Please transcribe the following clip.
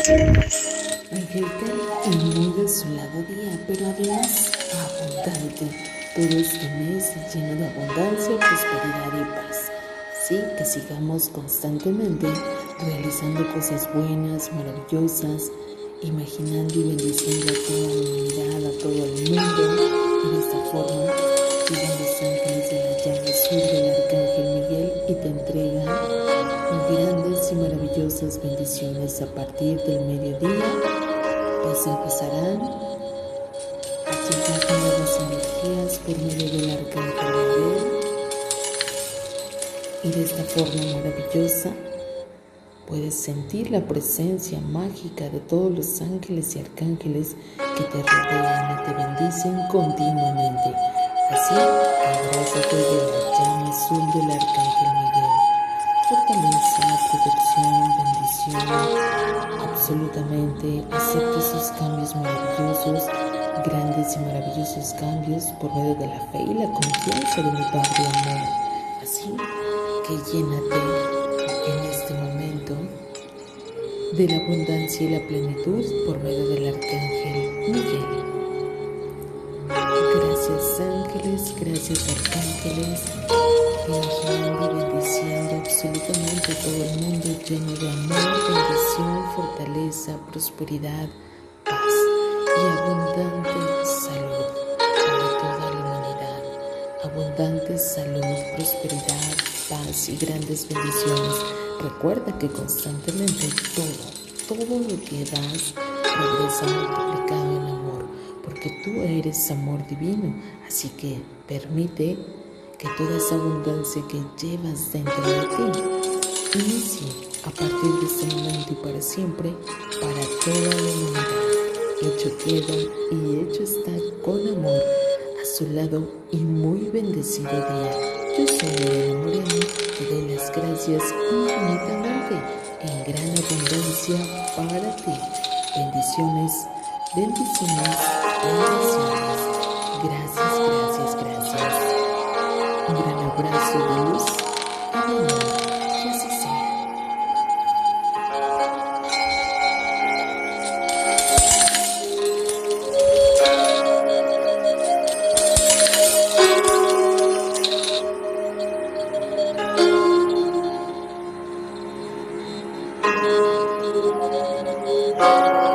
Angelical y muy lado día, pero además abundante. Todo este mes lleno de abundancia, prosperidad y paz. Así que sigamos constantemente realizando cosas buenas, maravillosas, imaginando y bendiciendo a toda la humanidad, a todo el mundo. De esta forma, llegan los ángeles de la llama azul del arcángel Miguel y te entregan grandes y maravillosas bendiciones a partir del mediodía, pues empezarán a llegar nuevas energías por medio del arcángel Miguel y de esta forma maravillosa puedes sentir la presencia mágica de todos los ángeles y arcángeles que te rodean y te bendicen continuamente. Así gracias de la llama azul del arcángel Miguel absolutamente acepte esos cambios maravillosos, grandes y maravillosos cambios por medio de la fe y la confianza de mi Padre Amor. Así que llénate en este momento de la abundancia y la plenitud por medio del Arcángel Miguel. Gracias ángeles, gracias arcángeles imaginando y bendiciendo absolutamente todo el mundo lleno de amor, bendición, fortaleza, prosperidad, paz y abundante salud para toda la humanidad. Abundante salud, prosperidad, paz y grandes bendiciones. Recuerda que constantemente todo, todo lo que das regresa multiplicado en amor, porque tú eres amor divino, así que permite que toda esa abundancia que llevas dentro de ti inicie a partir de este momento y para siempre para toda la humanidad. Hecho queda y hecho está con amor a su lado y muy bendecido día. Yo soy Elena Moreno y doy las gracias infinitamente en gran abundancia para ti. Bendiciones, bendiciones, bendiciones. Gracias, gracias. Un gran abrazo de luz y de amor. Que así sea. Thank